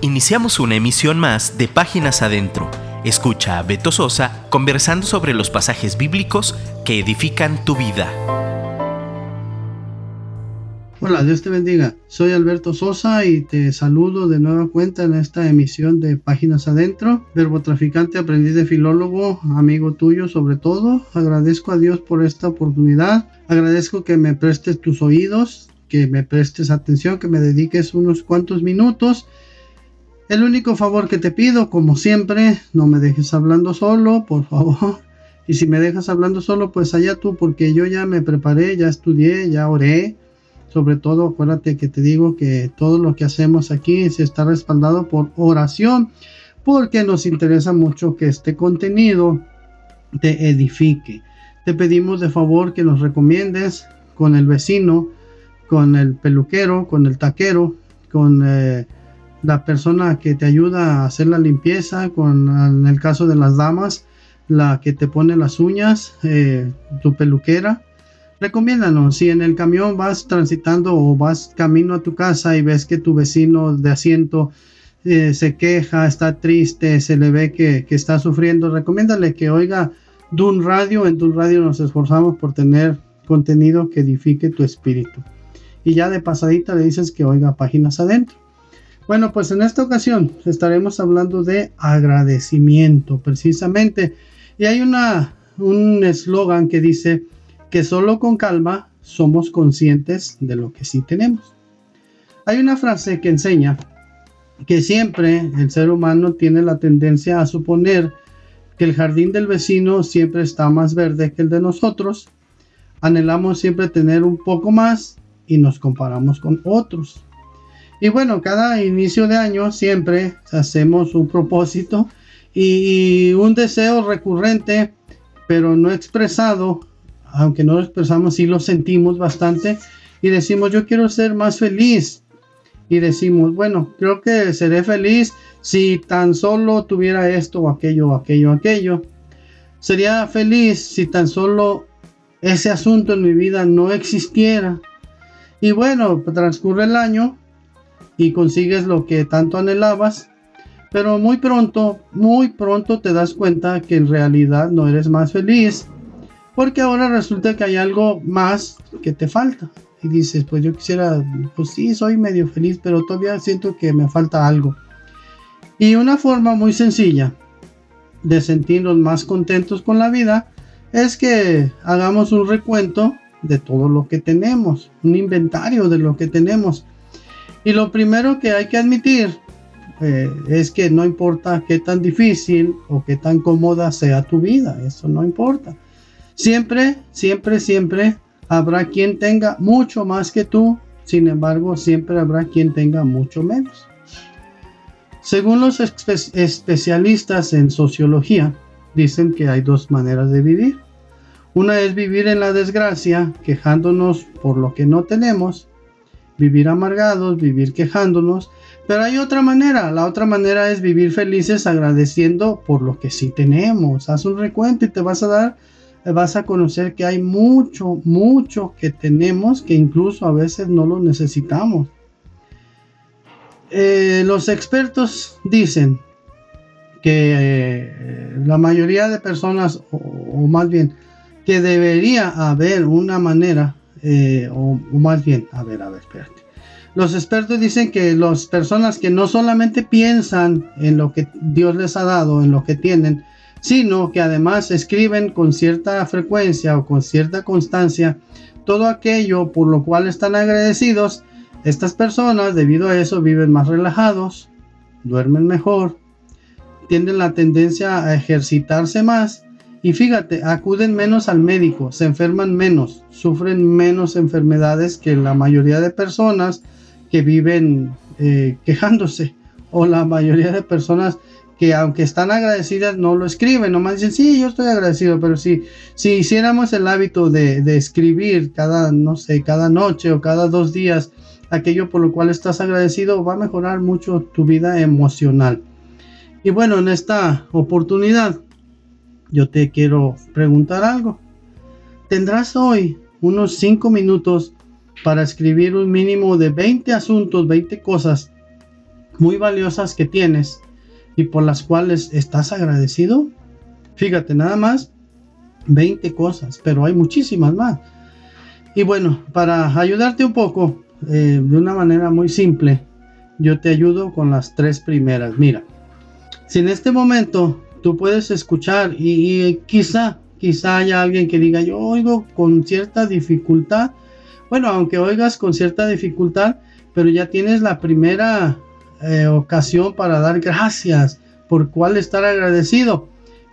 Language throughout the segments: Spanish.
Iniciamos una emisión más de Páginas Adentro. Escucha a Beto Sosa conversando sobre los pasajes bíblicos que edifican tu vida. Hola, Dios te bendiga. Soy Alberto Sosa y te saludo de nueva cuenta en esta emisión de Páginas Adentro. Verbo traficante, aprendiz de filólogo, amigo tuyo sobre todo. Agradezco a Dios por esta oportunidad. Agradezco que me prestes tus oídos, que me prestes atención, que me dediques unos cuantos minutos el único favor que te pido, como siempre, no me dejes hablando solo, por favor. Y si me dejas hablando solo, pues allá tú, porque yo ya me preparé, ya estudié, ya oré. Sobre todo, acuérdate que te digo que todo lo que hacemos aquí se está respaldado por oración, porque nos interesa mucho que este contenido te edifique. Te pedimos de favor que nos recomiendes con el vecino, con el peluquero, con el taquero, con... Eh, la persona que te ayuda a hacer la limpieza, con, en el caso de las damas, la que te pone las uñas, eh, tu peluquera. Recomiéndanos, si en el camión vas transitando o vas camino a tu casa y ves que tu vecino de asiento eh, se queja, está triste, se le ve que, que está sufriendo, recomiéndale que oiga Dun Radio. En Dun Radio nos esforzamos por tener contenido que edifique tu espíritu. Y ya de pasadita le dices que oiga páginas adentro. Bueno, pues en esta ocasión estaremos hablando de agradecimiento, precisamente. Y hay una, un eslogan que dice que solo con calma somos conscientes de lo que sí tenemos. Hay una frase que enseña que siempre el ser humano tiene la tendencia a suponer que el jardín del vecino siempre está más verde que el de nosotros. Anhelamos siempre tener un poco más y nos comparamos con otros. Y bueno, cada inicio de año siempre hacemos un propósito y un deseo recurrente, pero no expresado, aunque no lo expresamos, sí lo sentimos bastante y decimos, yo quiero ser más feliz. Y decimos, bueno, creo que seré feliz si tan solo tuviera esto o aquello, o aquello, o aquello. Sería feliz si tan solo ese asunto en mi vida no existiera. Y bueno, transcurre el año y consigues lo que tanto anhelabas, pero muy pronto, muy pronto te das cuenta que en realidad no eres más feliz, porque ahora resulta que hay algo más que te falta. Y dices, pues yo quisiera, pues sí, soy medio feliz, pero todavía siento que me falta algo. Y una forma muy sencilla de sentirnos más contentos con la vida es que hagamos un recuento de todo lo que tenemos, un inventario de lo que tenemos y lo primero que hay que admitir eh, es que no importa qué tan difícil o qué tan cómoda sea tu vida, eso no importa. Siempre, siempre, siempre habrá quien tenga mucho más que tú, sin embargo, siempre habrá quien tenga mucho menos. Según los especialistas en sociología, dicen que hay dos maneras de vivir. Una es vivir en la desgracia, quejándonos por lo que no tenemos, vivir amargados, vivir quejándonos, pero hay otra manera, la otra manera es vivir felices agradeciendo por lo que sí tenemos. Haz un recuento y te vas a dar, vas a conocer que hay mucho, mucho que tenemos que incluso a veces no lo necesitamos. Eh, los expertos dicen que eh, la mayoría de personas, o más bien, que debería haber una manera eh, o, más bien, a ver, a ver, espérate. Los expertos dicen que las personas que no solamente piensan en lo que Dios les ha dado, en lo que tienen, sino que además escriben con cierta frecuencia o con cierta constancia todo aquello por lo cual están agradecidos, estas personas debido a eso viven más relajados, duermen mejor, tienen la tendencia a ejercitarse más y fíjate, acuden menos al médico, se enferman menos, sufren menos enfermedades que la mayoría de personas que viven eh, quejándose o la mayoría de personas que aunque están agradecidas no lo escriben, nomás dicen, sí, yo estoy agradecido, pero si, si hiciéramos el hábito de, de escribir cada, no sé, cada noche o cada dos días aquello por lo cual estás agradecido, va a mejorar mucho tu vida emocional. Y bueno, en esta oportunidad yo te quiero preguntar algo. Tendrás hoy unos 5 minutos para escribir un mínimo de 20 asuntos, 20 cosas muy valiosas que tienes y por las cuales estás agradecido? Fíjate, nada más 20 cosas, pero hay muchísimas más. Y bueno, para ayudarte un poco, eh, de una manera muy simple, yo te ayudo con las tres primeras. Mira, si en este momento tú puedes escuchar y, quizá, quizá haya alguien que diga, yo oigo con cierta dificultad. Bueno, aunque oigas con cierta dificultad, pero ya tienes la primera eh, ocasión para dar gracias por cuál estar agradecido.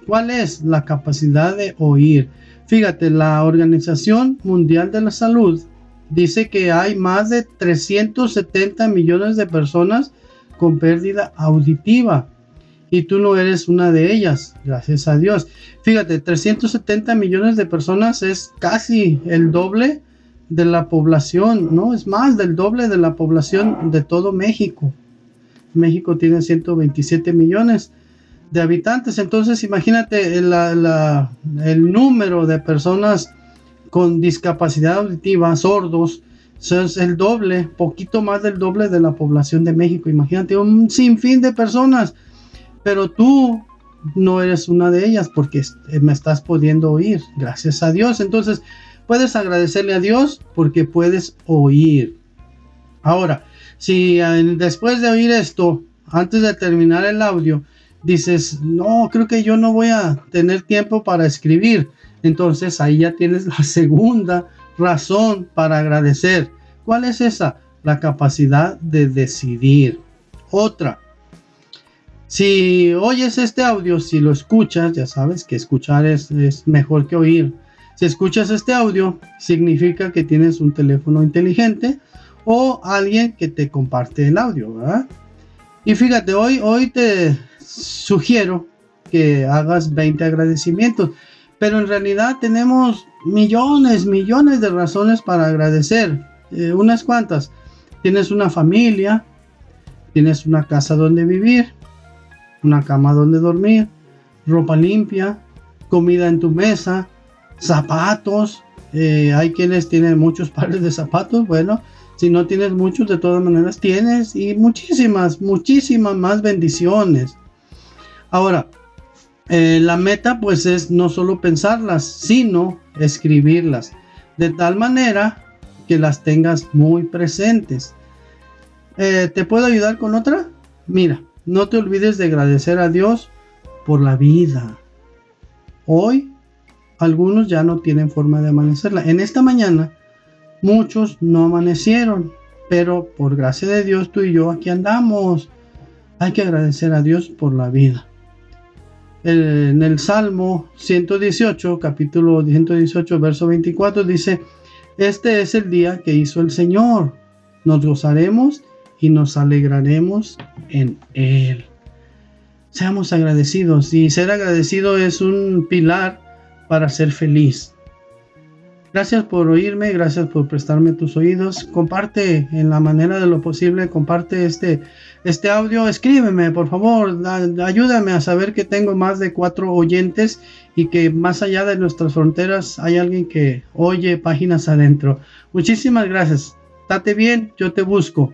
¿Cuál es la capacidad de oír? Fíjate, la Organización Mundial de la Salud dice que hay más de 370 millones de personas con pérdida auditiva y tú no eres una de ellas, gracias a Dios. Fíjate, 370 millones de personas es casi el doble de la población, ¿no? Es más del doble de la población de todo México. México tiene 127 millones de habitantes, entonces imagínate el número de personas con discapacidad auditiva, sordos, es el doble, poquito más del doble de la población de México. Imagínate un sinfín de personas, pero tú no eres una de ellas porque me estás pudiendo oír, gracias a Dios. Entonces, puedes agradecerle a Dios porque puedes oír. Ahora, si eh, después de oír esto, antes de terminar el audio, dices, no, creo que yo no voy a tener tiempo para escribir. Entonces ahí ya tienes la segunda razón para agradecer. ¿Cuál es esa? La capacidad de decidir. Otra. Si oyes este audio, si lo escuchas, ya sabes que escuchar es, mejor que oír. Si escuchas este audio, significa que tienes un teléfono inteligente o alguien que te comparte el audio, ¿verdad? Y fíjate, hoy, hoy te sugiero que hagas 20 agradecimientos. Pero en realidad tenemos millones, millones de razones para agradecer. Eh, unas cuantas. Tienes una familia, tienes una casa donde vivir, una cama donde dormir, ropa limpia, comida en tu mesa, zapatos. Eh, hay quienes tienen muchos pares de zapatos. Bueno, si no tienes muchos, de todas maneras tienes. Y muchísimas, muchísimas más bendiciones. Ahora, eh, la meta pues es no solo pensarlas, sino escribirlas, de tal manera que las tengas muy presentes. Eh, ¿Te puedo ayudar con otra? Mira, no te olvides de agradecer a Dios por la vida. Hoy algunos ya no tienen forma de amanecerla. En esta mañana muchos no amanecieron, pero por gracia de Dios tú y yo aquí andamos. Hay que agradecer a Dios por la vida en el Salmo 118, capítulo 118, verso 24, dice, este es el día que hizo el Señor, nos gozaremos y nos alegraremos en Él. Seamos agradecidos y ser agradecido es un pilar para ser feliz. Gracias por oírme, gracias por prestarme tus oídos. Comparte en la manera de lo posible, comparte este, este audio. Escríbeme, por favor, ayúdame a saber que tengo más de cuatro oyentes y que más allá de nuestras fronteras hay alguien que oye páginas adentro. Muchísimas gracias. Date bien, yo te busco.